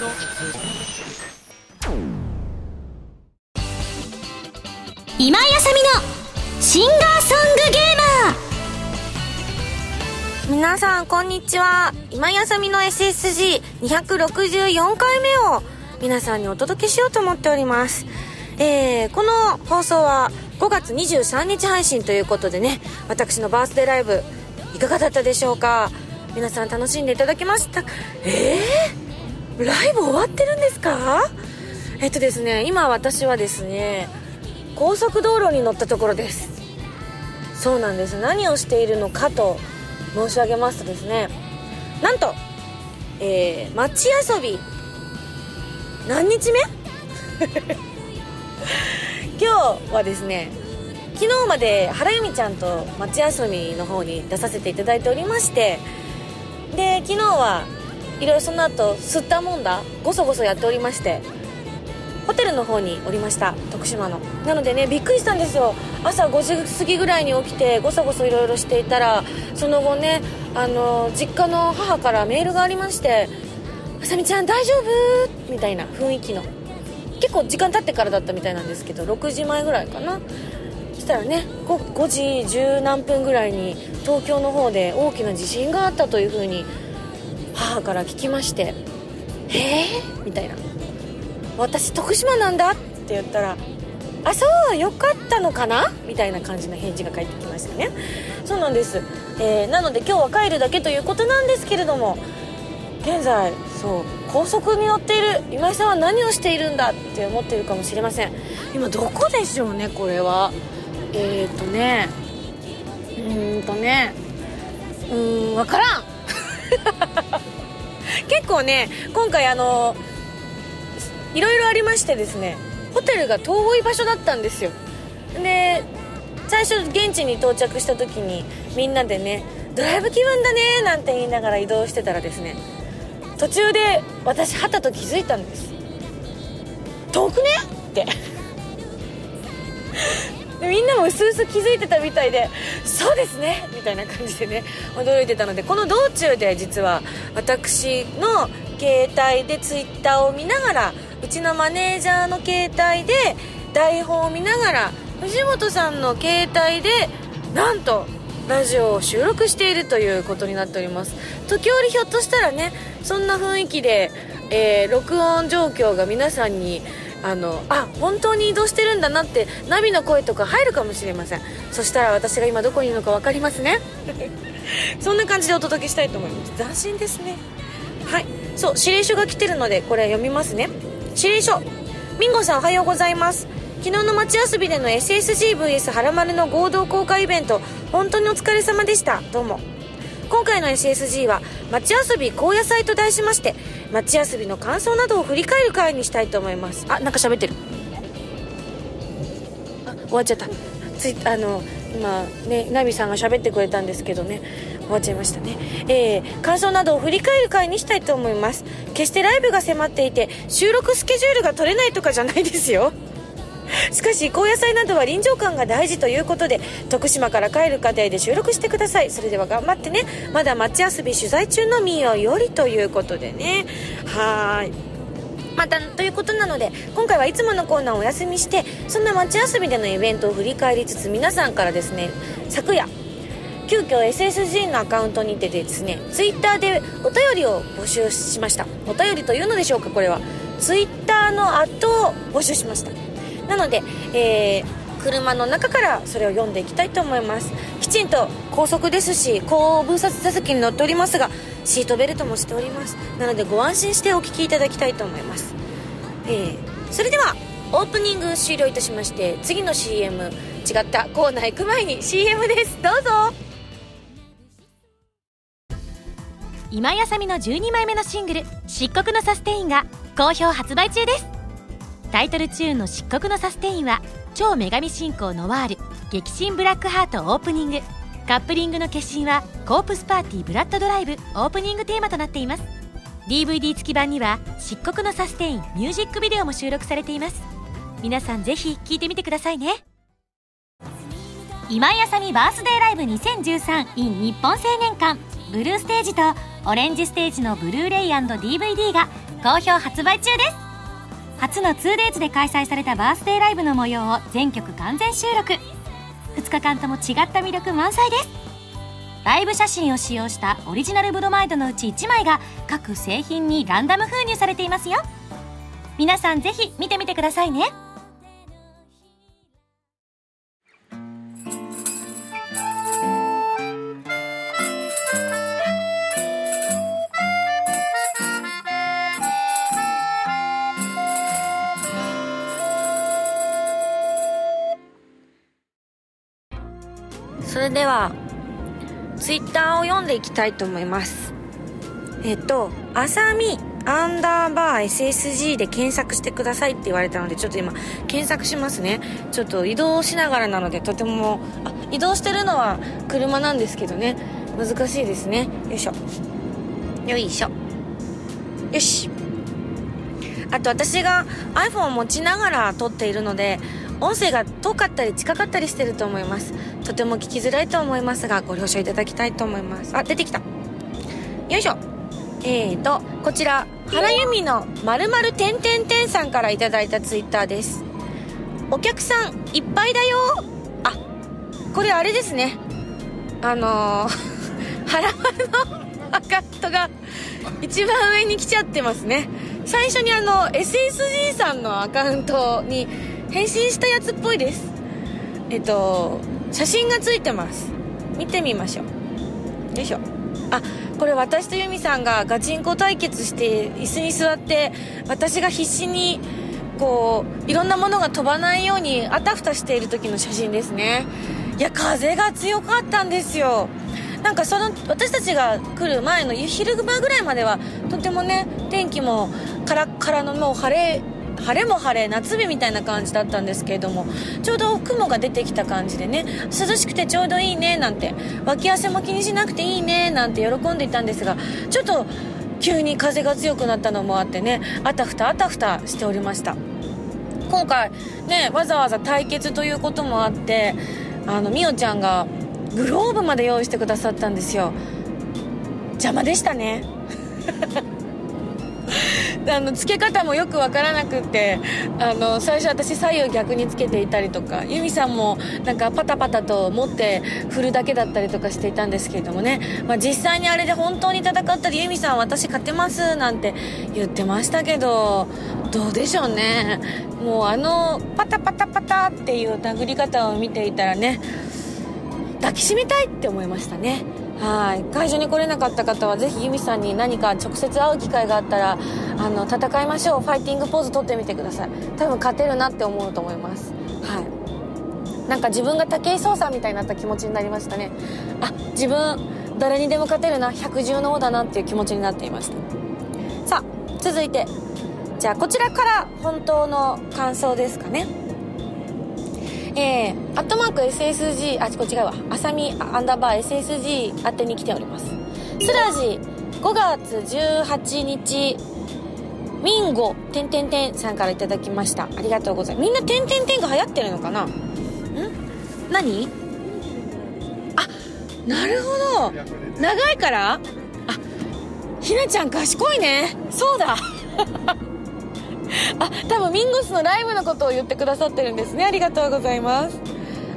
今井あさみのシンガーソングゲーマー。皆さんこんにちは。今井あさみの SSG264 回目を皆さんにお届けしようと思っております。えー、この放送は5月23日配信ということでね私のバースデーライブいかがだったでしょうか？皆さん楽しんでいただけましたえー、ライブ終わってるんですか？えっとですね今私はですね高速道路に乗ったところです。そうなんです。何をしているのかと申し上げますとですねなんと、えー、街遊び。何日目？今日はですね昨日まで原由美ちゃんと町遊びの方に出させていただいておりましてで昨日はいろいろその後吸ったもんだ。ごそごそやっておりましてホテルの方におりました徳島の。なのでねびっくりしたんですよ。朝5時過ぎぐらいに起きてごそごそいろいろしていたらその後ねあの実家の母からメールがありまして「あさみちゃん大丈夫?」みたいな雰囲気の。結構時間経ってからだったみたいなんですけど6時前ぐらいかな。そしたらね 5, 5時10何分ぐらいに東京の方で大きな地震があったというふうに母から聞きまして「ええ、みたいな「私徳島なんだ」って言ったら「あそうよかったのかな?」みたいな感じの返事が返ってきましたね。そうなんです、えー、なので今日は帰るだけということなんですけれども現在そう高速に乗っている今井さんは何をしているんだって思ってるかもしれません。今どこでしょうねこれは。えっ、ー、とね。うーんとね。うーん分からん。結構ね今回あのいろいろありましてですねホテルが遠い場所だったんですよ。で最初現地に到着した時にみんなでねドライブ気分だねなんて言いながら移動してたらですね途中で私はたと気づいたんです。遠くねって。みんなもうすうす気づいてたみたいでそうですねみたいな感じでね驚いてたのでこの道中で実は私の携帯でツイッターを見ながらうちのマネージャーの携帯で台本を見ながら藤本さんの携帯でなんとラジオを収録しているということになっております。時折ひょっとしたらねそんな雰囲気で、えー、録音状況が皆さんにあのあ本当に移動してるんだなってナビの声とか入るかもしれません。そしたら私が今どこにいるのか分かりますね。そんな感じでお届けしたいと思います。斬新ですね。はい。そう指令書が来てるのでこれ読みますね。指令書。ミンゴさんおはようございます。昨日の街遊びでの SSGVS はらまるの合同公開イベント。本当にお疲れ様でした。どうも。今回の SSG は街遊び高野菜と題しまして夏休みの感想などを振り返る会にしたいと思います。あなんか喋ってる。あ終わっちゃった。ついあの今ねナミさんが喋ってくれたんですけどね。終わっちゃいましたね。えー、感想などを振り返る会にしたいと思います。決してライブが迫っていて収録スケジュールが取れないとかじゃないですよ。しかし高野菜などは臨場感が大事ということで徳島から帰る過程で収録してください。それでは頑張ってね。まだ街遊び取材中のみよよりということでね。はい。またということなので今回はいつものコーナーをお休みしてそんな街遊びでのイベントを振り返りつつ皆さんからですね昨夜急遽 SSG のアカウントにてですね Twitter でお便りを募集しました。お便りというのでしょうかこれは。Twitter の後を募集しました。なので、えー、車の中からそれを読んでいきたいと思います。きちんと高速ですし後部座席に乗っておりますがシートベルトもしております。なのでご安心してお聞きいただきたいと思います、えー、それではオープニング終了いたしまして次の CM 違ったコーナー行く前に CM です。どうぞ。今やさみの12枚目のシングル「漆黒のサステイン」が好評発売中です。タイトルチューンの漆黒のサステインは超女神信仰ノワール激震ブラックハートオープニング。カップリングの決心はコープスパーティーブラッドドライブオープニングテーマとなっています。DVD 付き版には漆黒のサステインミュージックビデオも収録されています。皆さんぜひ聴いてみてくださいね。今井あさみバースデーライブ 2013in 日本青年館。ブルーステージとオレンジステージのブルーレイ &DVD が好評発売中です。初の 2days で開催されたバースデーライブの模様を全曲完全収録。2日間とも違った魅力満載です。ライブ写真を使用したオリジナルブロマイドのうち1枚が各製品にランダム封入されていますよ。皆さんぜひ見てみてくださいね。それではツイッターを読んでいきたいと思います。えっと「あさみアンダーバー SSG で検索してくださいって言われたのでちょっと今検索しますね。ちょっと移動しながらなのでとてもあ移動してるのは車なんですけどね。難しいですね。よいしょ。よいしょ。よし。あと私が iPhone を持ちながら撮っているので音声が遠かったり近かったりしてると思います。とても聞きづらいと思いますがご了承いただきたいと思います。あ出てきた。よいしょ。えーとこちら原由美のまるまるてんてんてんさんからいただいたツイッターです。お客さんいっぱいだよ。あこれあれですね。あのー、原丸のアカウントが一番上に来ちゃってますね。最初にあの SSG さんのアカウントに返信したやつっぽいです。えっと写真がついてます。見てみましょう。よいしょ。あこれ私とユミさんがガチンコ対決して椅子に座って私が必死にこういろんなものが飛ばないようにあたふたしている時の写真ですね。いや風が強かったんですよ。なんかその私たちが来る前の昼間ぐらいまではとてもね天気もカラッカラのもう晴れ晴れも晴れ夏日みたいな感じだったんですけれどもちょうど雲が出てきた感じでね涼しくてちょうどいいねなんて脇汗も気にしなくていいねなんて喜んでいたんですがちょっと急に風が強くなったのもあってねあたふたあたふたしておりました。今回ねわざわざ対決ということもあってあのみおちゃんがグローブまで用意してくださったんですよ。邪魔でしたね。あのつけ方もよく分からなくってあの最初私左右逆につけていたりとかユミさんもなんかパタパタと持って振るだけだったりとかしていたんですけれどもね、まあ、実際にあれで本当に戦ったりユミさん私勝てますなんて言ってましたけどどうでしょうね。もうあのパタパタパタっていう殴り方を見ていたらね抱きしめたいって思いましたね。はい。会場に来れなかった方はぜひユミさんに何か直接会う機会があったらあの戦いましょう。ファイティングポーズ取ってみてください。多分勝てるなって思うと思います。はい。なんか自分が武井壮さんみたいになった気持ちになりましたね。あ自分誰にでも勝てるな。百獣の王だなっていう気持ちになっていました。さあ続いて。じゃあこちらから本当の感想ですかね。えー、アットマーク SSG あこ違うわ。あさみアンダーバー SSG 宛てに来ております。スラジ5月18日ミンゴてんてんてんさんからいただきました。ありがとうございます。みんなてんてんてんが流行ってるのかな？ん？何？あなるほど。長いから？あひなちゃん賢いね。そうだ。あ多分ミンゴスのライブのことを言ってくださってるんですね。ありがとうございます。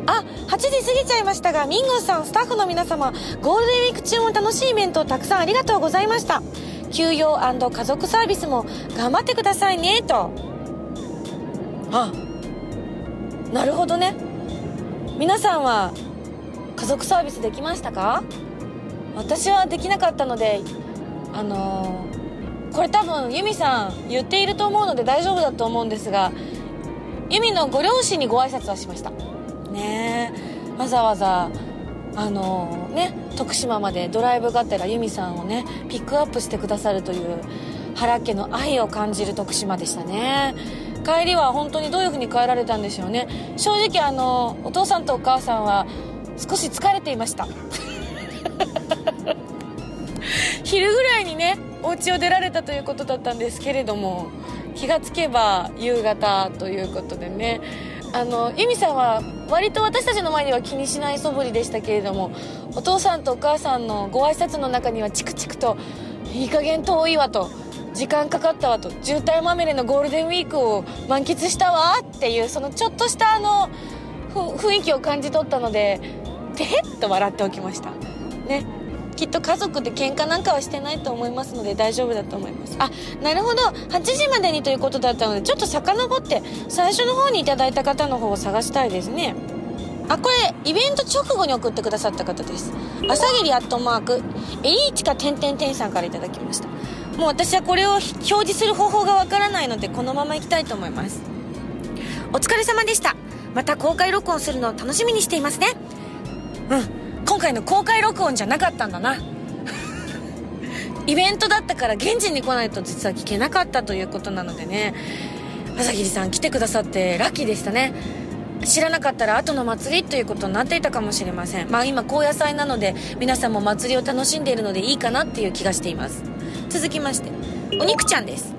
あ8時過ぎちゃいましたがミンゴスさんスタッフの皆様ゴールデンウィーク中も楽しいイベントをたくさんありがとうございました。休養家族サービスも頑張ってくださいねと。あなるほどね。皆さんは家族サービスできましたか？私はできなかったのであのーこれ多分ユミさん言っていると思うので大丈夫だと思うんですがユミのご両親にご挨拶はしました。ねえ。わざわざあのね徳島までドライブがてらユミさんをねピックアップしてくださるという原家の愛を感じる徳島でしたね。帰りは本当にどういう風に帰られたんでしょうね。正直あのお父さんとお母さんは少し疲れていました。昼ぐらいにねお家を出られたということだったんですけれども気がつけば夕方ということでね。あの由美さんは割と私たちの前では気にしない素振りでしたけれどもお父さんとお母さんのご挨拶の中にはチクチクと「いい加減遠いわ」と時間かかったわと渋滞まみれのゴールデンウィークを満喫したわっていうそのちょっとしたあの雰囲気を感じ取ったのでてへっと笑っておきました。ね。きっと家族で喧嘩なんかはしてないと思いますので大丈夫だと思います。あなるほど。8時までにということだったのでちょっと遡って最初の方にいただいた方の方を探したいですね。あこれイベント直後に送ってくださった方です。朝霧アットマークエリーチカてんてんてんさんから頂きました。もう私はこれを表示する方法がわからないのでこのままいきたいと思います。お疲れ様でした。また公開録音するのを楽しみにしていますね。うん。今回の公開録音じゃなかったんだな。イベントだったから現地に来ないと実は聞けなかったということなのでね。朝霧さん来てくださってラッキーでしたね。知らなかったら後の祭りということになっていたかもしれません。まあ今高野菜なので皆さんも祭りを楽しんでいるのでいいかなっていう気がしています。続きましてお肉ちゃんです。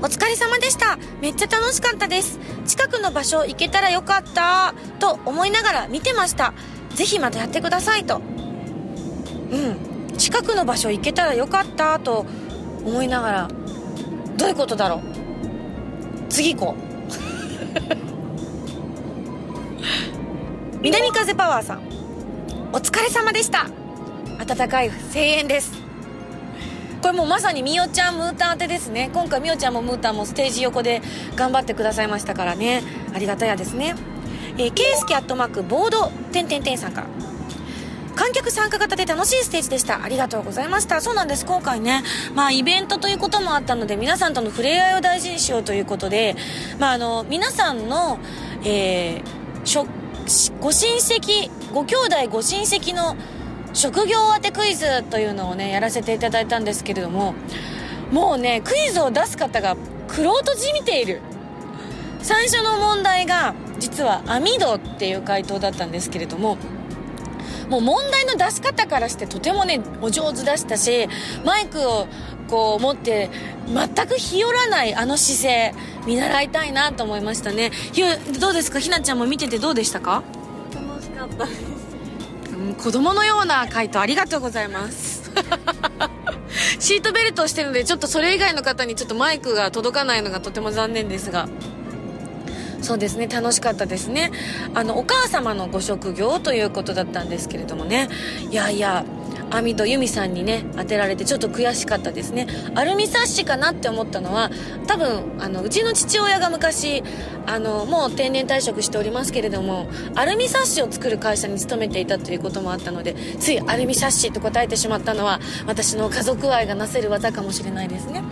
お疲れ様でした。めっちゃ楽しかったです。近くの場所行けたらよかった。と思いながら見てました。ぜひまたやってくださいと。うん。近くの場所行けたらよかったと思いながら。どういうことだろう？次行こう。南風パワーさん。お疲れ様でした。温かい声援です。これもうまさにみおちゃんムータン当てですね。今回みおちゃんもムータンもステージ横で頑張ってくださいましたからね。ありがたやですねえー、ケイスケアットマークボードてんてんてんさんから観客参加型で楽しいステージでした。ありがとうございました。そうなんです。今回ね、まあイベントということもあったので、皆さんとの触れ合いを大事にしようということで、まああの、皆さんの、えー、ご親戚、ご兄弟ご親戚の職業当てクイズというのをね、やらせていただいたんですけれども、もうね、クイズを出す方が、くろうとじみている。最初の問題が、実は網戸っていう回答だったんですけれどももう問題の出し方からしてとてもねお上手でしたしマイクをこう持って全く日和らないあの姿勢見習いたいなと思いましたね。ひどうですか？ひなちゃんも見ててどうでしたか？楽しかったです。子供のような回答ありがとうございます。シートベルトをしてるのでちょっとそれ以外の方にちょっとマイクが届かないのがとても残念ですがそうですね。楽しかったですね。あのお母様のご職業ということだったんですけれどもね。いやいや網戸由美さんにね当てられてちょっと悔しかったですね。アルミサッシかなって思ったのは多分あのうちの父親が昔あのもう定年退職しておりますけれどもアルミサッシを作る会社に勤めていたということもあったのでついアルミサッシと答えてしまったのは私の家族愛がなせる技かもしれないですね。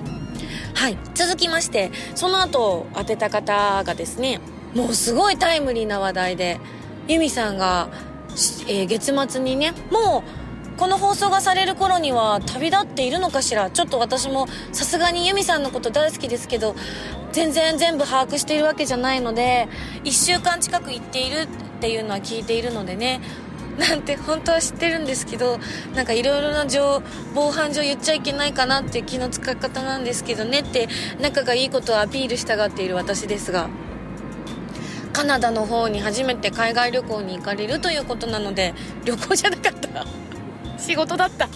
はい続きましてその後当てた方がですねもうすごいタイムリーな話題でユミさんが、えー、月末にねもうこの放送がされる頃には旅立っているのかしら。ちょっと私もさすがにユミさんのこと大好きですけど全然全部把握しているわけじゃないので1週間近く行っているっていうのは聞いているのでねなんて本当は知ってるんですけどなんかいろいろな情防犯上言っちゃいけないかなっていう気の使い方なんですけどねって仲がいいことをアピールしたがっている私ですがカナダの方に初めて海外旅行に行かれるということなので旅行じゃなかった。仕事だった。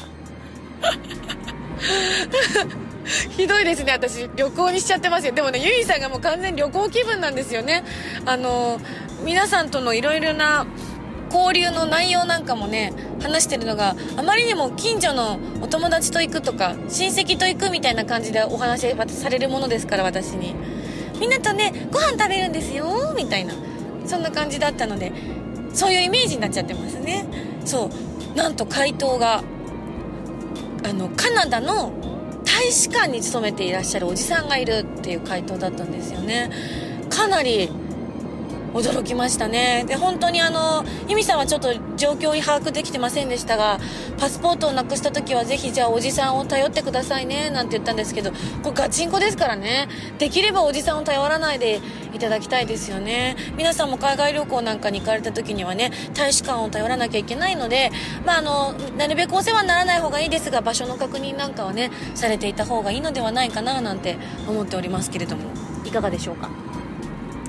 ひどいですね。私旅行にしちゃってますよ。でもねゆいさんがもう完全に旅行気分なんですよね。あの皆さんとのいろいろな交流の内容なんかもね話してるのがあまりにも近所のお友達と行くとか親戚と行くみたいな感じでお話されるものですから私に。みんなとねご飯食べるんですよみたいな。そんな感じだったのでそういうイメージになっちゃってますね。そう。なんと回答があのカナダの大使館に勤めていらっしゃるおじさんがいるっていう回答だったんですよね。かなり驚きましたね。で本当にあの由美さんはちょっと状況に把握できてませんでしたがパスポートをなくした時はぜひじゃあおじさんを頼ってくださいねなんて言ったんですけどこれガチンコですからね。できればおじさんを頼らないでいただきたいですよね。皆さんも海外旅行なんかに行かれた時にはね大使館を頼らなきゃいけないのでまああのなるべくお世話にならない方がいいですが場所の確認なんかはねされていた方がいいのではないかななんて思っておりますけれども。いかがでしょうか？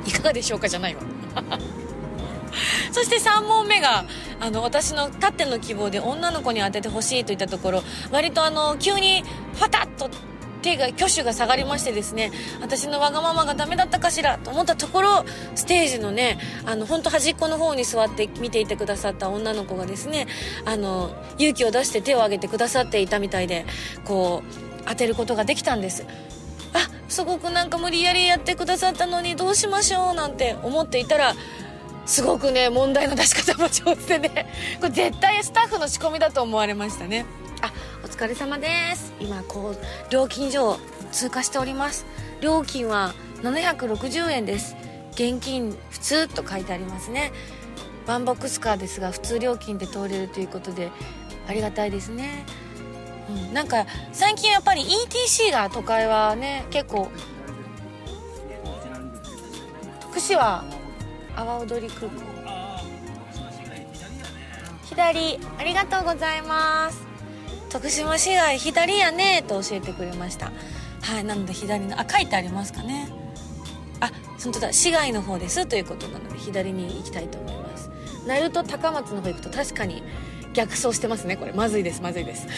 いかがでしょうかじゃないわ そして3問目があの私のたっての希望で女の子に当ててほしいといったところ割とあの急にファタッと手が挙手が下がりましてですね私のわがままがダメだったかしらと思ったところステージのねあの本当端っこの方に座って見ていてくださった女の子がですねあの勇気を出して手を挙げてくださっていたみたいでこう当てることができたんです。あすごくなんか無理やりやってくださったのにどうしましょうなんて思っていたらすごくね問題の出し方も上手でね。これ絶対スタッフの仕込みだと思われましたね。あお疲れ様です。今こう料金所を通過しております。料金は760円です。現金普通と書いてありますね。ワンボックスカーですが普通料金で通れるということでありがたいですね、うん、なんか最近やっぱり ETC が都会はね結構福祉は阿波踊り空港。左ありがとうございます。徳島市街左やねと教えてくれました。はいなので左のあ書いてありますかね。あ本当だ。市街の方ですということなので左に行きたいと思います。鳴門高松の方行くと確かに逆走してますねこれ。まずいですまずいです。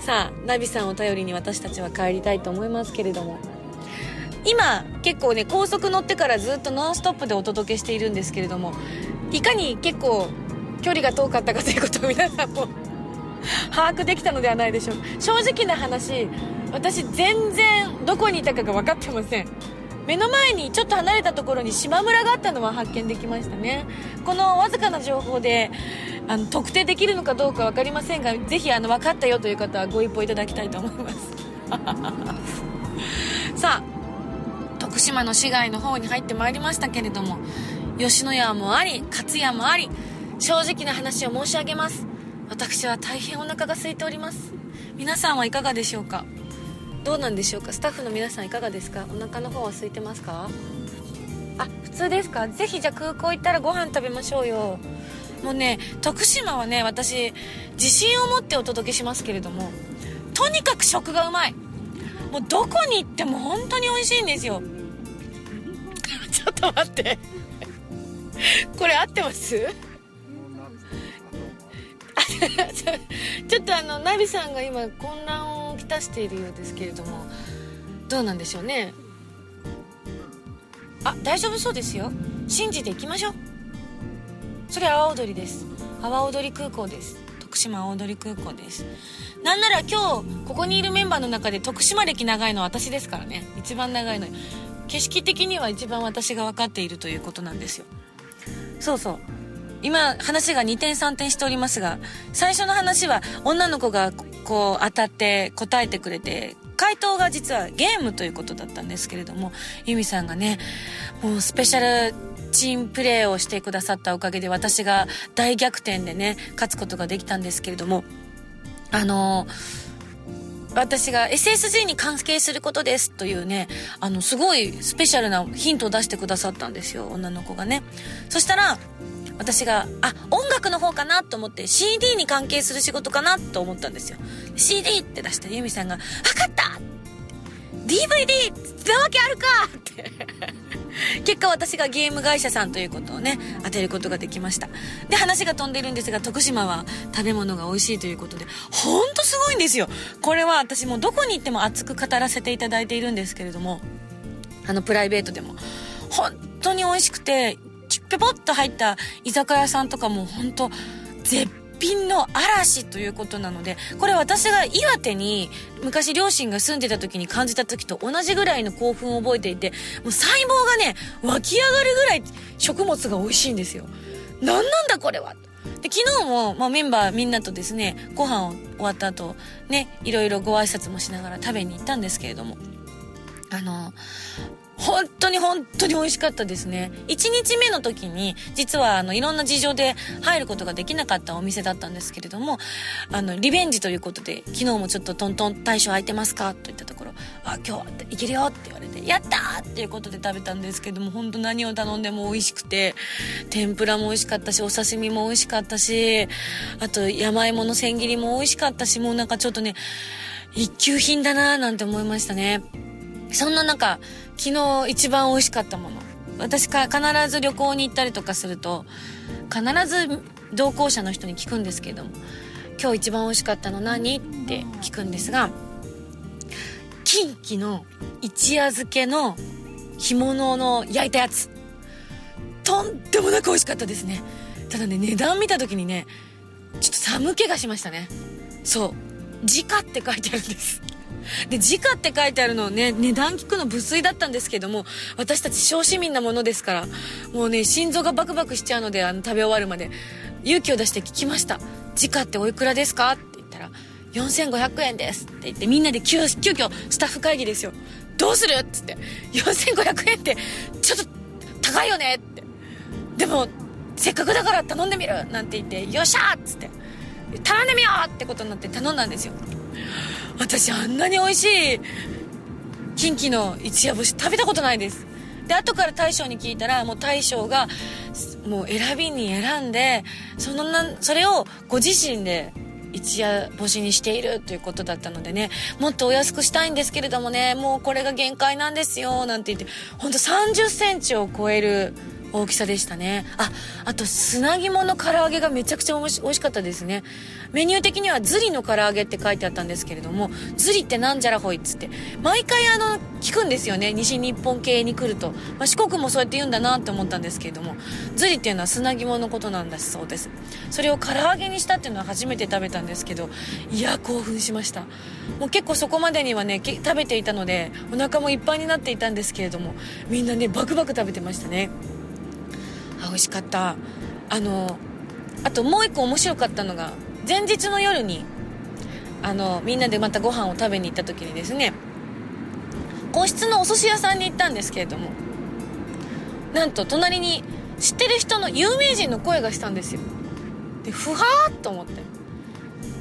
さあナビさんを頼りに私たちは帰りたいと思いますけれども。今結構ね高速乗ってからずっとノンストップでお届けしているんですけれどもいかに結構距離が遠かったかということを皆さんも 把握できたのではないでしょう。か正直な話私全然どこにいたかが分かってません。目の前にちょっと離れたところに島村があったのは発見できましたね。このわずかな情報であの特定できるのかどうか分かりませんがぜひあの分かったよという方はご一報いただきたいと思います。さあ徳島の市街の方に入ってまいりましたけれども吉野家もあり勝屋もあり正直な話を申し上げます。私は大変お腹が空いております。皆さんはいかがでしょうか？どうなんでしょうか？スタッフの皆さんいかがですか？お腹の方は空いてますか？あ普通ですか？ぜひじゃあ空港行ったらご飯食べましょうよ。もうね徳島はね私自信を持ってお届けしますけれどもとにかく食がうまい。もうどこに行っても本当に美味しいんですよ。ちょっと待って。これ合ってます？ちょっとあのナビさんが今混乱をきたしているようですけれどもどうなんでしょうね。あ大丈夫そうですよ。信じていきましょう。それ阿波踊りです。阿波踊り空港です。徳島阿波踊り空港です。なんなら今日ここにいるメンバーの中で徳島歴長いのは私ですからね。一番長いの。景色的には一番私が分かっているということなんですよ。そうそう。今話が2点3点しておりますが最初の話は女の子がこう当たって答えてくれて回答が実はゲームということだったんですけれども由美さんがねもうスペシャルチームプレーをしてくださったおかげで私が大逆転でね勝つことができたんですけれどもあの私が SSG に関係することですというね、あの、すごいスペシャルなヒントを出してくださったんですよ、女の子がね。そしたら、私が、あ、音楽の方かなと思って CD に関係する仕事かなと思ったんですよ。CD って出したユミさんが、わかった !DVD! なわけあるかって 結果私がゲーム会社さんということをね、当てることができました。で、話が飛んでるんですが、徳島は食べ物が美味しいということで、ほんとすごいんですよ。これは私もどこに行っても熱く語らせていただいているんですけれども、あの、プライベートでも。本当に美味しくて、ぴぽっと入った居酒屋さんとかも本当絶品の嵐ということなので、これ私が岩手に昔両親が住んでた時に感じた時と同じぐらいの興奮を覚えていて、もう細胞がね、湧き上がるぐらい食物が美味しいんですよ。何なんだこれはで、昨日も、まあ、メンバーみんなとですね、ご飯を終わった後、ね、いろいろご挨拶もしながら食べに行ったんですけれども、あの、本当に本当に美味しかったですね。1日目の時に、実はあの、いろんな事情で入ることができなかったお店だったんですけれども、あの、リベンジということで、昨日もちょっとトントン大将空いてますか？と言ったところ、あ、今日いけるよって言われて、やったっていうことで食べたんですけども、本当何を頼んでも美味しくて、天ぷらも美味しかったし、お刺身も美味しかったし、あと山芋の千切りも美味しかったし、もうなんかちょっとね、一級品だなーなんて思いましたね。そんな中、昨日一番美味しかったもの。私か必ず旅行に行ったりとかすると、必ず同行者の人に聞くんですけども、今日一番美味しかったの何って聞くんですが、近畿の一夜漬けの干物の焼いたやつ。とんでもなく美味しかったですね。ただね値段見た時にねちょっと寒気がしましたね。そう「時価」って書いてあるんです。で、時価って書いてあるのね、値段聞くの無粋だったんですけども、私たち小市民なものですから、もうね、心臓がバクバクしちゃうので、あの、食べ終わるまで、勇気を出して聞きました。時価っておいくらですかって言ったら、4500円ですって言って、みんなで急、急遽スタッフ会議ですよ。どうするっつって、4500円って、ちょっと高いよねって。でも、せっかくだから頼んでみるなんて言って、よっしゃっつって、頼んでみようってことになって頼んだんですよ。私あんなに美味しい近畿の一夜干し食べたことないですで後から大将に聞いたらもう大将がもう選びに選んでそのなそれをご自身で一夜干しにしているということだったのでねもっとお安くしたいんですけれどもねもうこれが限界なんですよなんて言ってほんと3 0センチを超える大きさでしたね。あ、あと砂肝の唐揚げがめちゃくちゃ美味しかったですね。メニュー的にはズリの唐揚げって書いてあったんですけれども、ズリってなんじゃらほいっつって、毎回あの、聞くんですよね。西日本系に来ると。まあ、四国もそうやって言うんだなって思ったんですけれども、ズリっていうのは砂肝のことなんだそうです。それを唐揚げにしたっていうのは初めて食べたんですけど、いや、興奮しました。もう結構そこまでにはね、食べていたので、お腹もいっぱいになっていたんですけれども、みんなね、バクバク食べてましたね。あ美味しかったあのあともう一個面白かったのが前日の夜にあのみんなでまたご飯を食べに行った時にですね個室のお寿司屋さんに行ったんですけれどもなんと隣に知ってる人の有名人の声がしたんですよ。でふはーっと思って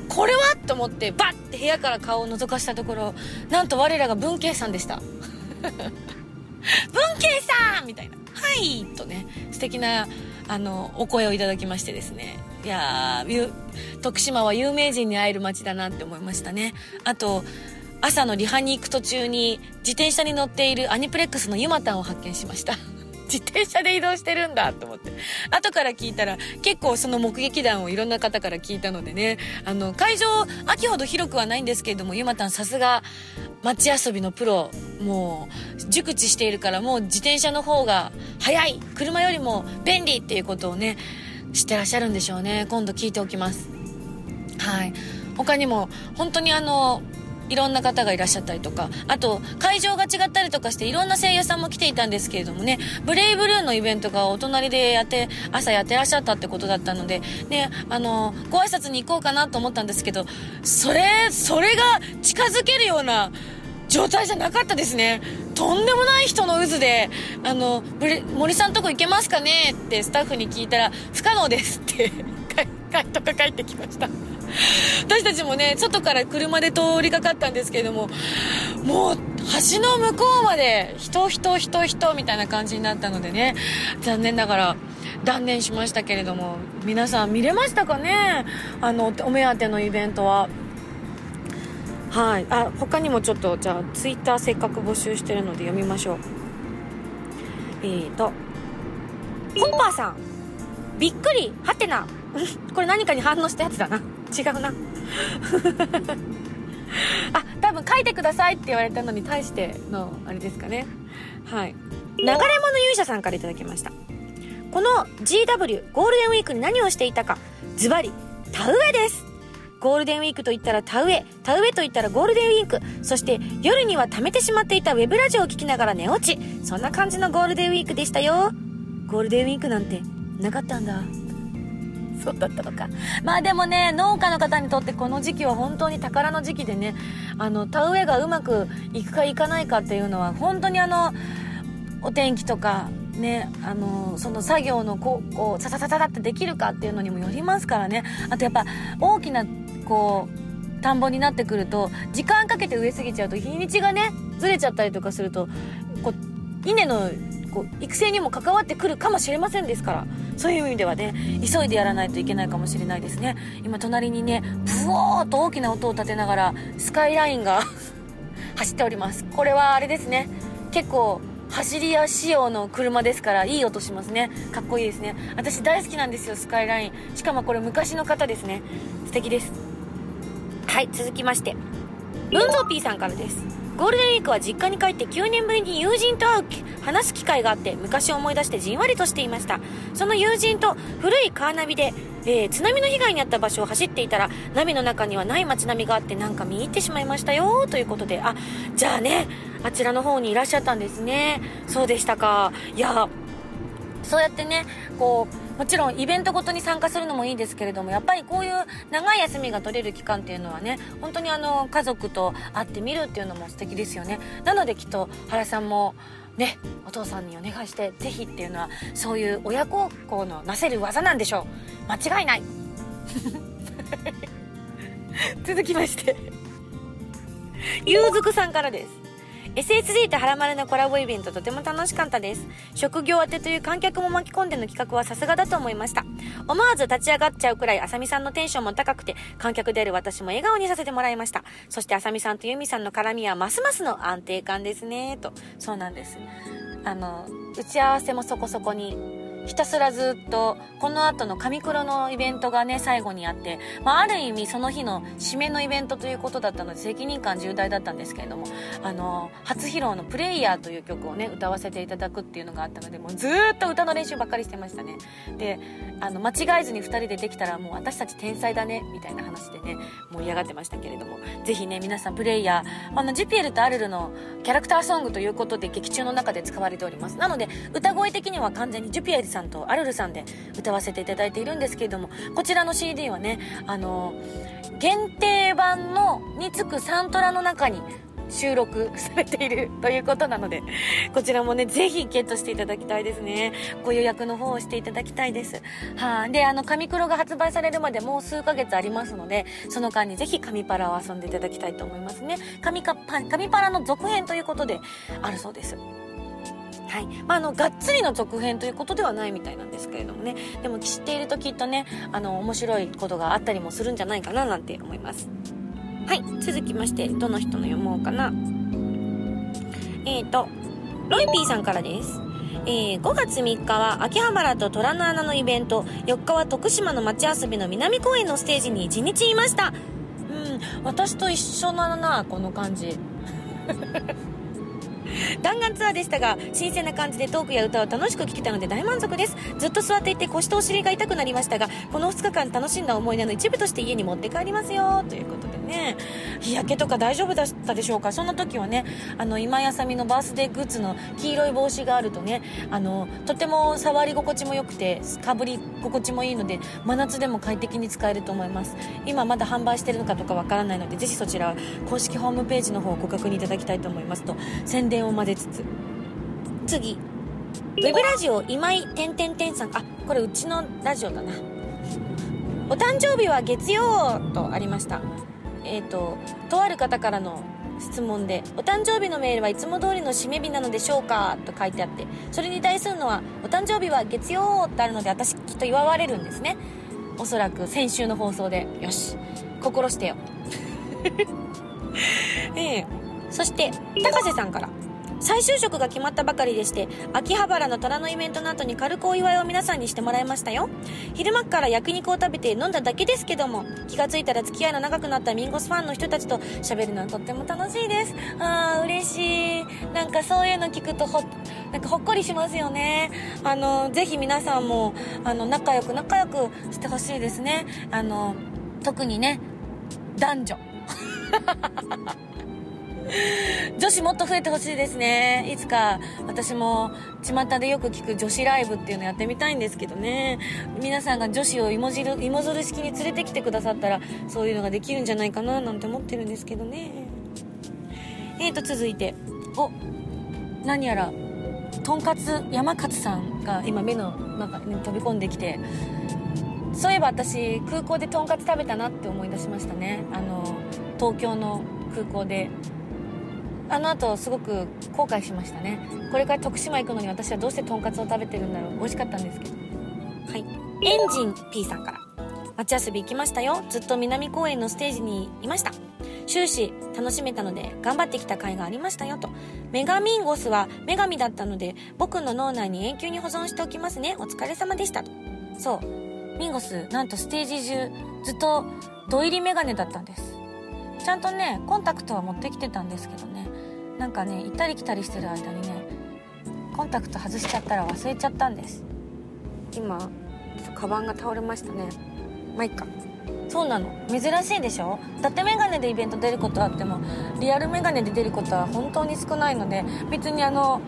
これは？と思ってバッて部屋から顔を覗かしたところなんと我らが文慶さんでした。文慶さんみたいな。はいとね、素敵な、あの、お声をいただきましてですね。いや徳島は有名人に会える街だなって思いましたね。あと、朝のリハに行く途中に自転車に乗っているアニプレックスのゆまたんを発見しました。自転車で移動してるんだと思って。後から聞いたら結構その目撃談をいろんな方から聞いたのでね。あの、会場、秋ほど広くはないんですけれども、ユマタンさすが街遊びのプロ、もう熟知しているからもう自転車の方が早い車よりも便利っていうことをね、知ってらっしゃるんでしょうね。今度聞いておきます。はい。他にも、本当にあの、いろんな方がいらっしゃったりとか、あと、会場が違ったりとかして、いろんな声優さんも来ていたんですけれどもね、ブレイブルーのイベントがお隣でやって、朝やってらっしゃったってことだったので、ね、あの、ご挨拶に行こうかなと思ったんですけど、それ、それが近づけるような状態じゃなかったですね。とんでもない人の渦で、あの、森さんとこ行けますかねってスタッフに聞いたら、不可能ですって かとか帰ってきました 私たちもね外から車で通りかかったんですけれどももう橋の向こうまで人人人人みたいな感じになったのでね残念ながら断念しましたけれども皆さん見れましたかね？あのお目当てのイベントは。はい。あ他にもちょっとじゃあツイッターせっかく募集してるので読みましょう。えーとコッパーさん。びっくり。はてなこれ何かに反応したやつだな。違うな。あ、多分書いてくださいって言われたのに対しての、あれですかね。はい。流れ物勇者さんから頂きました。この GW ゴールデンウィークに何をしていたか、ズバリ、田植えです。ゴールデンウィークと言ったら田植え、田植えと言ったらゴールデンウィーク、そして夜には貯めてしまっていたウェブラジオを聞きながら寝落ち。そんな感じのゴールデンウィークでしたよ。ゴールデンウィークなんてなかったんだ。そうだったのか。まあでもね、農家の方にとってこの時期は本当に宝の時期でね、あの、田植えがうまくいくかいかないかっていうのは、本当にあの、お天気とか、ね、あの、その作業のこう、こう、ささささってできるかっていうのにもよりますからね。あとやっぱ、大きな、こう、田んぼになってくると、時間かけて植えすぎちゃうと日にちがね、ずれちゃったりとかすると、こう、稲のこう育成にも関わってくるかもしれませんですから。そういう意味ではね急いでやらないといけないかもしれないですね。今隣にねブオーと大きな音を立てながらスカイラインが 走っております。これはあれですね。結構走り屋仕様の車ですからいい音しますね。かっこいいですね。私大好きなんですよスカイライン。しかもこれ昔の方ですね。素敵です。はい続きまして。運動ピーさんからです。ゴールデンウィークは実家に帰って9年ぶりに友人と会う話す機会があって昔を思い出してじんわりとしていました。その友人と古いカーナビでえー、津波の被害に遭った場所を走っていたらナビの中にはない街並みがあってなんか見入ってしまいましたよということであじゃあねあちらの方にいらっしゃったんですね。そうでしたか。いやそうやってねこうもちろんイベントごとに参加するのもいいですけれどもやっぱりこういう長い休みが取れる期間っていうのはね本当にあの家族と会ってみるっていうのも素敵ですよね。なのできっと原さんもねお父さんにお願いしてぜひっていうのはそういう親孝行のなせる技なんでしょう。間違いない。続きまして。ゆうずくさんからです SSD とハラマルのコラボイベントとても楽しかったです。職業当てという観客も巻き込んでの企画はさすがだと思いました。思わず立ち上がっちゃうくらいあさみさんのテンションも高くて、観客である私も笑顔にさせてもらいました。そしてあさみさんとゆみさんの絡みはますますの安定感ですね、と。そうなんです。あの、打ち合わせもそこそこにひたすらずっと、この後の神黒のイベントがね、最後にあって、まあ、ある意味その日の締めのイベントということだったので、責任感重大だったんですけれども、あの、初披露のプレイヤーという曲をね、歌わせていただくっていうのがあったので、もうずっと歌の練習ばっかりしてましたね。で、あの、間違えずに2人でできたらもう私たち天才だね、みたいな話でね、盛り上がってましたけれども、ぜひね、皆さんプレイヤー、あの、ジュピエルとアルルのキャラクターソングということで劇中の中で使われております。なので、歌声的には完全にジュピエルさんさんとアルルさんで歌わせていただいているんですけれども、こちらの CD はね、あの、限定版のにつくサントラの中に収録されているということなので、こちらもね、ぜひゲットしていただきたいですね。ご予約の方をしていただきたいです。はあ、で、あの、紙黒が発売されるまでもう数ヶ月ありますので、その間にぜひ紙パラを遊んでいただきたいと思いますね。紙かパ紙パラの続編ということであるそうです。はい。まあ、の、がっつりの続編ということではないみたいなんですけれどもね。でも知っているときっとね、あの、面白いことがあったりもするんじゃないかななんて思います。はい。続きまして、どの人の読もうかな。えーと、ロイピーさんからです。えー、5月3日は秋葉原と虎の穴のイベント、4日は徳島の街遊びの南公園のステージに1日いました。うん、私と一緒だな、この感じ。弾丸ツアーでしたが、新鮮な感じでトークや歌を楽しく聴けたので大満足です。ずっと座っていて腰とお尻が痛くなりましたが、この2日間楽しんだ思い出の一部として家に持って帰りますよ、ということでね。日焼けとか大丈夫だったでしょうか？そんな時はね、あの、今やさみのバースデーグッズの黄色い帽子があるとね、あの、とても触り心地も良くて、かぶり心地もいいので、真夏でも快適に使えると思います。今まだ販売してるのかとかわからないので、ぜひそちら公式ホームページの方をご確認いただきたいと思いますと、宣伝を混ぜつつ。次。ウェブラジオ今井てんてんてんさんあこれうちのラジオだな。お誕生日は月曜とありました。えっ、ー、ととある方からの質問で「お誕生日のメールはいつも通りの締め日なのでしょうか?」と書いてあってそれに対するのは「お誕生日は月曜」ってあるので私きっと祝われるんですね。おそらく先週の放送で。よし。心してよ。ええ。そして高瀬さんから。再就職が決まったばかりでして秋葉原の虎のイベントの後に軽くお祝いを皆さんにしてもらいましたよ。昼間から焼肉を食べて飲んだだけですけども気がついたら付き合いの長くなったミンゴスファンの人たちと喋るのはとっても楽しいです。あー嬉しい。なんかそういうの聞くとほなんかほっこりしますよね。あのぜひ皆さんもあの仲良く仲良くしてほしいですね。あの特にね男女。女子もっと増えてほしいですね。いつか私も巷でよく聞く女子ライブっていうのやってみたいんですけどね。皆さんが女子を芋汁、芋づる式に連れてきてくださったらそういうのができるんじゃないかななんて思ってるんですけどね。えーと続いて、お、何やら、とんかつ山勝さんが今目の中に飛び込んできて、そういえば私空港でとんかつ食べたなって思い出しましたね。あの、東京の空港であの後すごく後悔しましたね。これから徳島行くのに私はどうしてとんかつを食べてるんだろう。美味しかったんですけど。はい。エンジン P さんから。街遊び行きましたよ。ずっと南公園のステージにいました。終始楽しめたので頑張ってきた甲斐がありましたよと。メガミンゴスは女神だったので僕の脳内に永久に保存しておきますね。お疲れ様でしたと。そう。ミンゴスなんとステージ中ずっと土入りメガネだったんですちゃんとねコンタクトは持ってきてたんですけどね。なんかね行ったり来たりしてる間にねコンタクト外しちゃったら忘れちゃったんです。今ちょっとカバンが倒れましたね。まあいっか。そうなの。珍しいでしょ？伊達メガネでイベント出ることあってもリアルメガネで出ることは本当に少ないので別にあの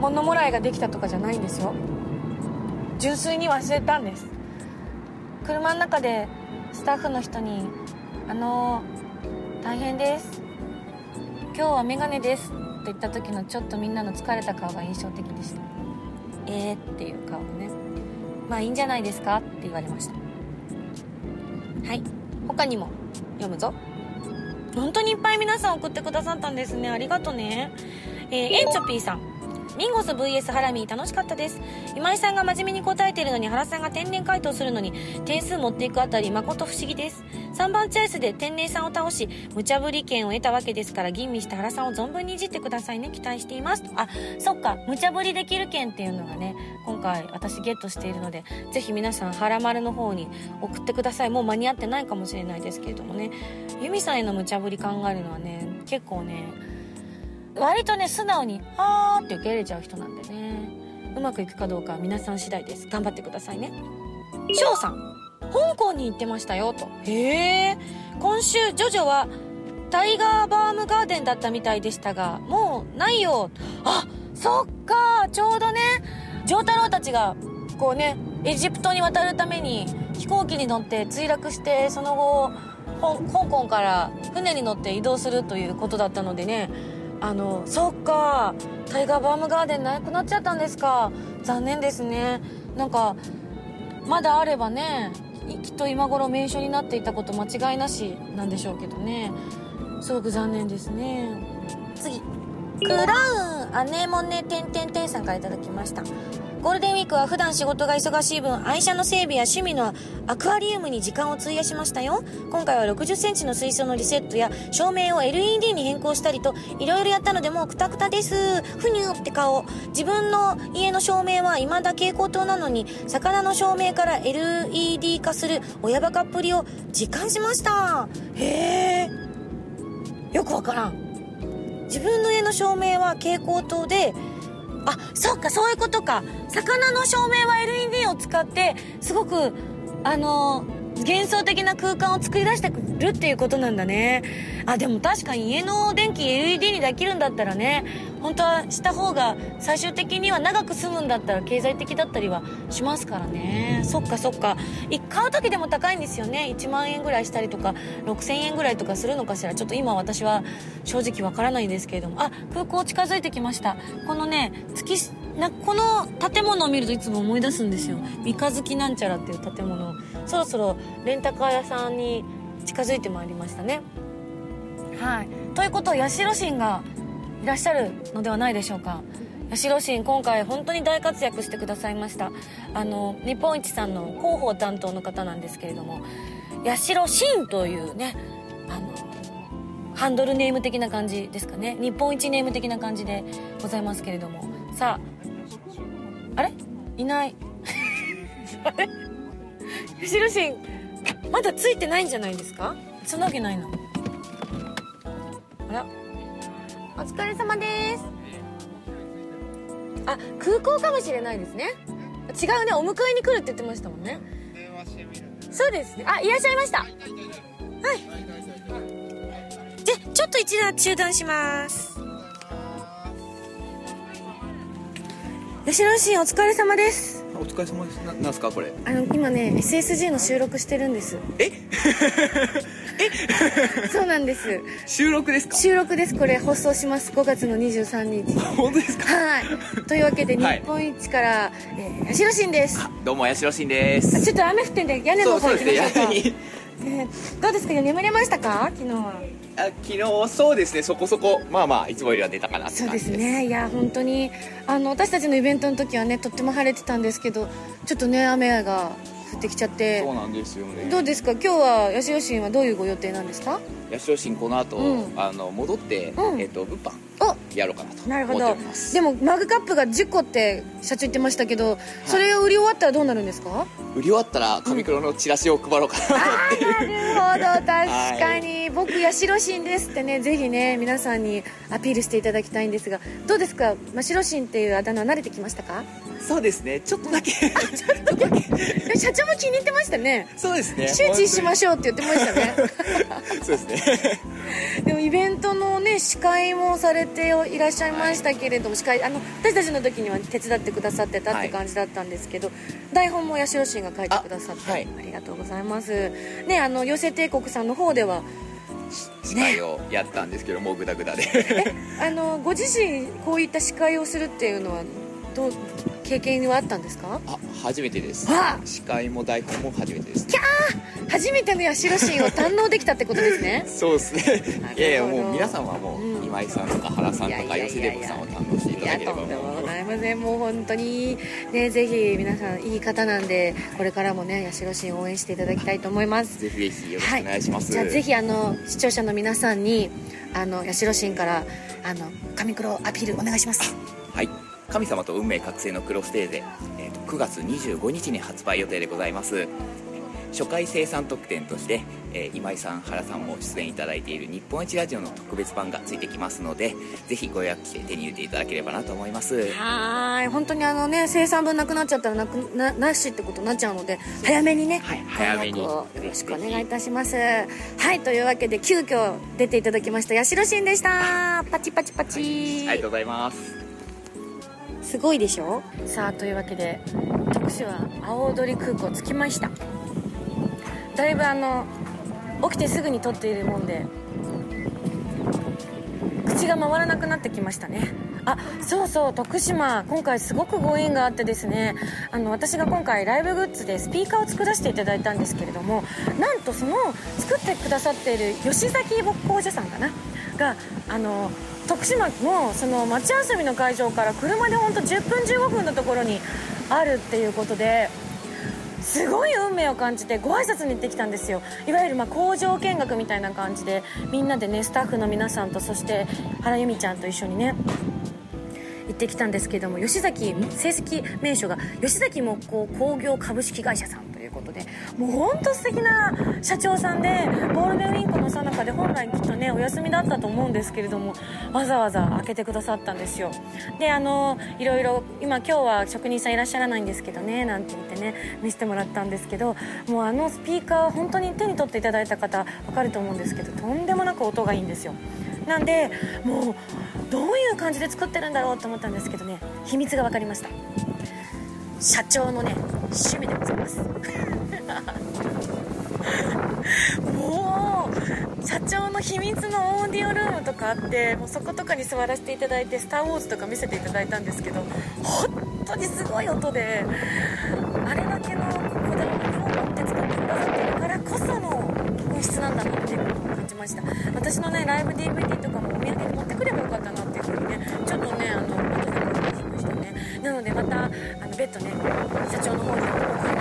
物もらいができたとかじゃないんですよ。純粋に忘れたんです。車の中でスタッフの人に「あの大変です。今日はメガネです」って言った時のちょっとみんなの疲れた顔が印象的でした。えーっていう顔ね。まあいいんじゃないですかって言われました。はい。他にも読むぞ。本当にいっぱい皆さん送ってくださったんですね。ありがとね。えー、エンチョピーさん。ミンゴス VS ハラミ楽しかったです。今井さんが真面目に答えているのに原さんが天然回答するのに点数持っていくあたり誠不思議です。3番チャイスで天然さんを倒し無茶ぶり権を得たわけですから吟味して原さんを存分にいじってくださいね。期待しています。あそっか。無茶ぶりできる権っていうのがね今回私ゲットしているのでぜひ皆さんハラマルの方に送ってください。もう間に合ってないかもしれないですけれどもね。ユミさんへの無茶ぶり考えるのはね結構ね割とね素直に「はー」って受け入れちゃう人なんでね。うまくいくかどうかは皆さん次第です。頑張ってくださいね。翔さん香港に行ってましたよと。へえ今週ジョジョはタイガーバームガーデンだったみたいでしたがもうないよ。あそっか。ちょうどね丈太郎たちがこうねエジプトに渡るために飛行機に乗って墜落してその後香港から船に乗って移動するということだったのでねあのそっか。タイガーバームガーデンなくなっちゃったんですか。残念ですね。なんかまだあればねきっと今頃名所になっていたこと間違いなしなんでしょうけどね。すごく残念ですね。次。クラウンアネモネてんてんてんさんから頂きました。ゴールデンウィークは普段仕事が忙しい分愛車の整備や趣味のアクアリウムに時間を費やしましたよ。今回は6 0センチの水槽のリセットや照明を LED に変更したりといろいろやったのでもうクタクタです。ふにゅーって顔。自分の家の照明は未だ蛍光灯なのに魚の照明から LED 化する親バカっぷりを実感しました。へえよくわからん。自分の家の照明は蛍光灯であそうかそういうことか。魚の照明は LED を使ってすごくあの幻想的な空間を作り出してくるっていうことなんだね。あでも確かに家の電気 LED にできるんだったらね本当はした方が最終的には長く住むんだったら経済的だったりはしますからね。そっかそっか。買う時でも高いんですよね。1万円ぐらいしたりとか6000円ぐらいとかするのかしら。ちょっと今私は正直わからないんですけれども。あ空港近づいてきました。このね月なこの建物を見るといつも思い出すんですよ。三日月なんちゃらっていう建物そろそろレンタカー屋さんに近づいてまいりましたね。はい。ということは八代神がいらっしゃるのではないでしょうか。八代神今回本当に大活躍してくださいました。あの日本一さんの広報担当の方なんですけれども八代神というねあのハンドルネーム的な感じですかね。日本一ネーム的な感じでございますけれども。さああれ？いない。あ れ八代神まだついてないんじゃないですか？そんなわけないなあら。お疲れ様です。あ空港かもしれないですね。違うねお迎えに来るって言ってましたもんね。そうですね。あいらっしゃいました。はい。じゃちょっと一段中断します。吉野市お疲れ様ですお疲れ様ですななんすかこれ？あの今ね SSG の収録してるんです。え？そうなんです。収録ですか？収録です。これ放送します。5月の23日。本当ですか？はい。というわけで日はい。本一から、えー、八代新です。あどうも八代慎です。ちょっと雨降ってんで屋根の方行きましょうか。そうですね。えーどうですか？眠れましたか？昨日はあ昨日そうですね。そこそこ。まあまあいつもよりは出たかなってそうですすね。いや本当に。あの私たちのイベントの時はねとっても晴れてたんですけどちょっとね雨が降ってきちゃって。そうなんですよね。どうですか？今日は八代新はどういうご予定なんですか？八代慎この後、うん。あの戻って、うん。えっ、と物販。おやろうかなとなるほ思ってどでもマグカップが10個って社長言ってましたけどそれを売り終わったらどうなるんですか？売り終わったら紙黒のチラシを配ろうかなあーなるほど。確かに、僕八代神ですってねぜひね皆さんにアピールしていただきたいんですがどうですか？真白神っていうあだ名慣れてきましたか？そうですね。ちょっとだけ。社長も気に入ってましたね。そうですね。周知しましょうって言ってましたね。そうですね。でもイベントのね司会もされていらっしゃいましたけれども、司会あの私たちの時には手伝ってくださってたって感じだったんですけど、台本も八代氏が書いてくださってあ,、はい。りがとうございます。ねあの寄せ帝国さんの方では司会をやったんですけどもうグダグダで。あのご自身こういった司会をするっていうのはどう経験はあったんですか？あ初めてです。司会も台本も初めてです。初めての八代神を堪能できたってことですね。そうですね。いやいやもう皆さんはもう、うん今井さんとか原さんとか寄せデブさんを堪能していただければとんでもうございませんもう本当にねぜひ皆さんいい方なんでこれからもね八代神を応援していただきたいと思いますぜひぜひよろしくお願いします、じゃあぜひあの視聴者の皆さんにあの八代神からあの神黒アピールお願いしますはい神様と運命覚醒のクロステーゼ、えーと9月25日に発売予定でございます初回生産特典として、えー今井さん原さんも出演いただいている日本一ラジオの特別版がついてきますのでぜひご予約して手に入れていただければなと思います。はーい。本当にあのね生産分なくなっちゃったらなくななしってことになっちゃうので早めにね、はい早めに。よろしくお願いいたします。はいというわけで急遽出ていただきました八代神でした。パチパチパチ、ありがとうございます。すごいでしょ？さあというわけで徳島は青鳥空港着きましただいぶあの起きてすぐに撮っているもんで口が回らなくなってきましたね。あそうそう徳島今回すごくご縁があってですねあの私が今回ライブグッズでスピーカーを作らせていただいたんですけれどもなんとその作ってくださっている吉崎木工所さんかな？があの徳島のその町遊びの会場から車でほんと10分15分のところにあるっていうことですごい運命を感じてご挨拶に行ってきたんですよ。いわゆるまあ工場見学みたいな感じでみんなでねスタッフの皆さんとそして原由美ちゃんと一緒にね行ってきたんですけども吉崎成績名称が吉崎木工工業株式会社さん。でもう本当素敵な社長さんでゴールデンウィークの最中で本来きっとねお休みだったと思うんですけれどもわざわざ開けてくださったんですよ。であのいろいろ今今日は職人さんいらっしゃらないんですけどねなんて言ってね見せてもらったんですけどもうあのスピーカー本当に手に取っていただいた方分かると思うんですけどとんでもなく音がいいんですよ。なんでもうどういう感じで作ってるんだろうと思ったんですけどね秘密が分かりました。社長のね趣味でございます。もう社長の秘密のオーディオルームとかあってもうそことかに座らせていただいて「スター・ウォーズ」とか見せていただいたんですけど本当にすごい音であれだけのこだわりを持って作ってくださってるからこその音質なんだなっていうことを感じました。私のねライブ DVD とかもお土産に持ってくればよかったなっていうふうにねちょっとねあの後で思い出しましたねなのでまたあの別途ね社長の方に送り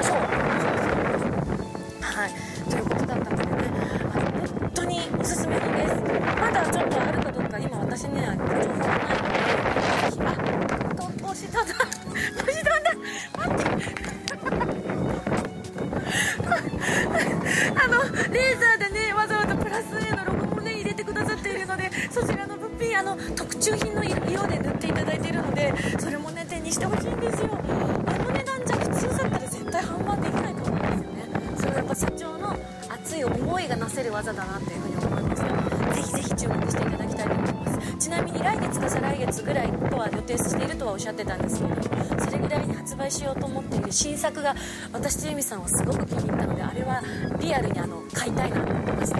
が私と由美さんはすごく気に入ったのであれはリアルにあの買いたいなと思ってました。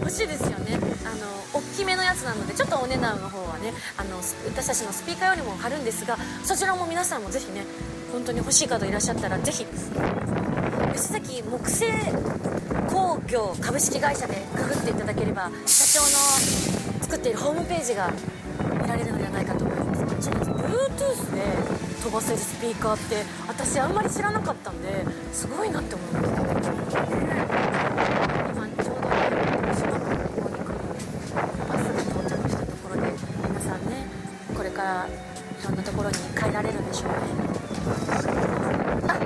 欲しいですよね。あの大きめのやつなのでちょっとお値段の方はねあの私たちのスピーカーよりも張るんですがそちらも皆さんもぜひね本当に欲しい方いらっしゃったらぜひ吉崎木製工業株式会社でググっていただければ社長の作っているホームページが見られるのではないかと思います。もちろん Bluetooth で飛ばせるスピーカーって私あんまり知らなかったんですごいなって思いました今ちょうどね島の方に来るバスが到着したところで皆さんねこれからいろんなところに帰られるんでしょうね。あ、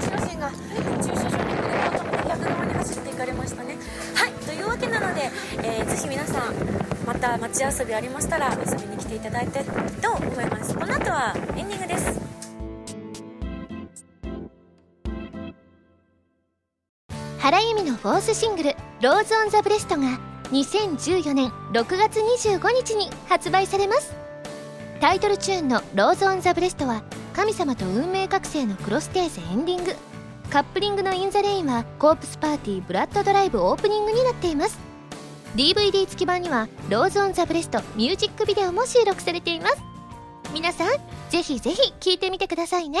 吉野線が駐車場に来ると逆側に走っていかれましたね。はい、というわけなので、えー、ぜひ皆さんまた街遊びありましたら遊びに来ていただいて。スシングル「 Rose on the breast」が2014年6月25日に発売されます。タイトルチューンの「ローズ・オン・ザ・ブレスト」は神様と運命覚醒のクロステーゼエンディング。カップリングの「イン・ザ・レイン」はコープスパーティーブラッドドライブオープニングになっています。DVD 付き版には「 Rose on the breast」ミュージックビデオも収録されています。皆さんぜひぜひ聴いてみてくださいね。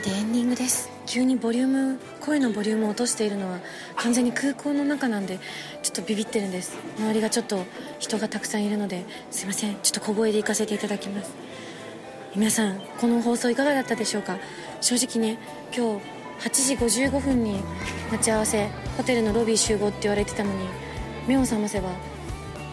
けでエンディングです。急にボリューム声のボリュームを落としているのは完全に空港の中なんでちょっとビビってるんです。周りがちょっと人がたくさんいるのですいません。ちょっと小声で行かせていただきます。皆さんこの放送いかがだったでしょうか？正直ね今日8時55分に待ち合わせホテルのロビー集合って言われてたのに目を覚ませば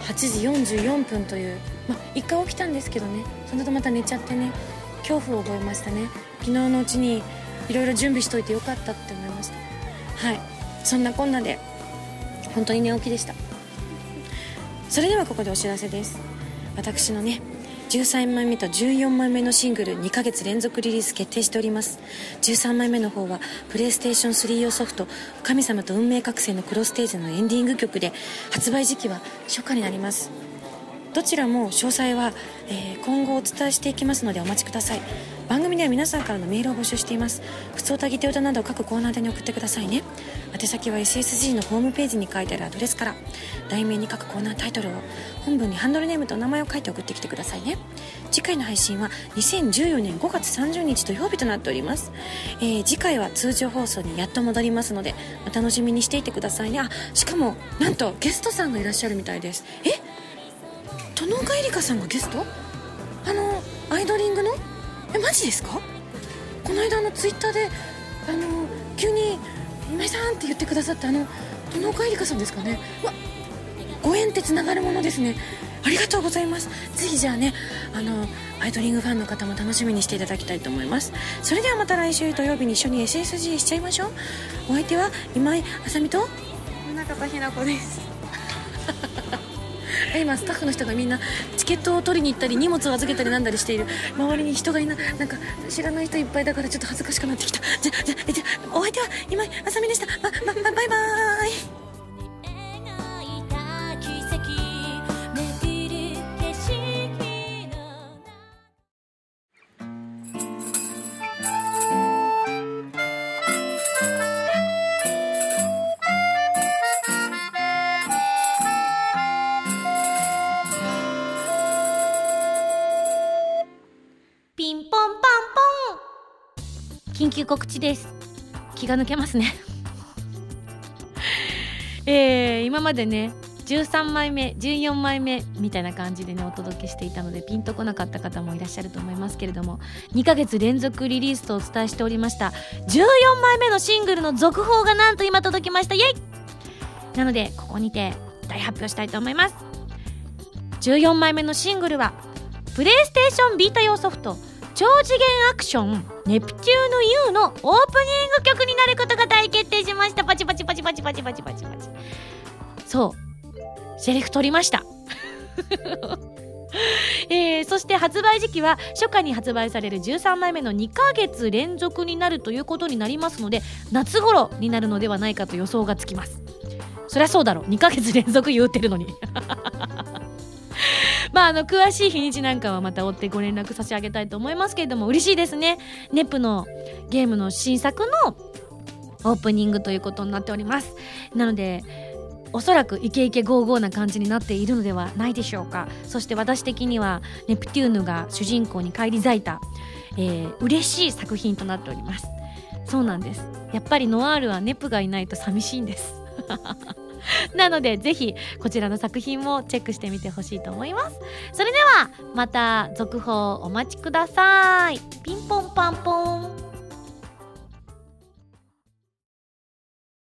8時44分というまあ一回起きたんですけどね。その後また寝ちゃってね。恐怖を覚えましたね。昨日のうちにいろいろ準備しといてよかったって思いました。はい。そんなこんなで本当に寝起きでした。それではここでお知らせです。私のね13枚目と14枚目のシングル2ヶ月連続リリース決定しております。13枚目の方はプレイステーション3用ソフト「神様と運命覚醒」のクロステージのエンディング曲で発売時期は初夏になります。どちらも詳細は、えー今後お伝えしていきますのでお待ちください。番組では皆さんからのメールを募集しています。普通たぎて歌など各コーナーでに送ってくださいね。宛先は SSG のホームページに書いてあるアドレスから。題名に各コーナータイトルを本文にハンドルネームとお名前を書いて送ってきてくださいね。次回の配信は2014年5月30日土曜日となっております、えー次回は通常放送にやっと戻りますのでお楽しみにしていてくださいね。あしかもなんとゲストさんがいらっしゃるみたいです。え？殿岡えりかさんがゲスト？あのアイドリングの？えマジですか？この間あのツイッターであの急に「今井さん」って言ってくださったあの殿岡えりかさんですかね？うわご縁ってつながるものですね。ありがとうございます。ぜひじゃあねあのアイドリングファンの方も楽しみにしていただきたいと思います。それではまた来週土曜日に一緒に SSG しちゃいましょう。お相手は今井あさみと中田ひな子です 今スタッフの人がみんなチケットを取りに行ったり荷物を預けたりなんだりしている。周りに人がいななんか知らない人いっぱいだからちょっと恥ずかしくなってきた。じゃじゃじゃお相手は今井あさみでした。ばばばバイバーイ。告知です。気が抜けますね。えー、今までね13枚目14枚目みたいな感じでねお届けしていたのでピンとこなかった方もいらっしゃると思いますけれども2ヶ月連続リリースとお伝えしておりました。14枚目のシングルの続報がなんと今届きました。イエイ！なのでここにて大発表したいと思います。14枚目のシングルはプレイステーションビータ用ソフト。超次元アクションネプテューヌ U のオープニング曲になることが大決定しました。パチパチパチパチパチパチパチパチ。そう。セリフ取りました。えーそして発売時期は初夏に発売される13枚目の2ヶ月連続になるということになりますので夏頃になるのではないかと予想がつきます。そりゃそうだろ2ヶ月連続言うてるのに。まあ、あの、詳しい日にちなんかはまた追ってご連絡差し上げたいと思いますけれども、嬉しいですね。ネプのゲームの新作のオープニングということになっております。なので、おそらくイケイケゴーゴーな感じになっているのではないでしょうかそして私的にはネプテューヌが主人公に返り咲いた、えー、嬉しい作品となっておりますそうなんですやっぱりノワールはネプがいないと寂しいんです なのでぜひこちらの作品もチェックしてみてほしいと思います。それではまた続報お待ちください。ピンポンパンポン。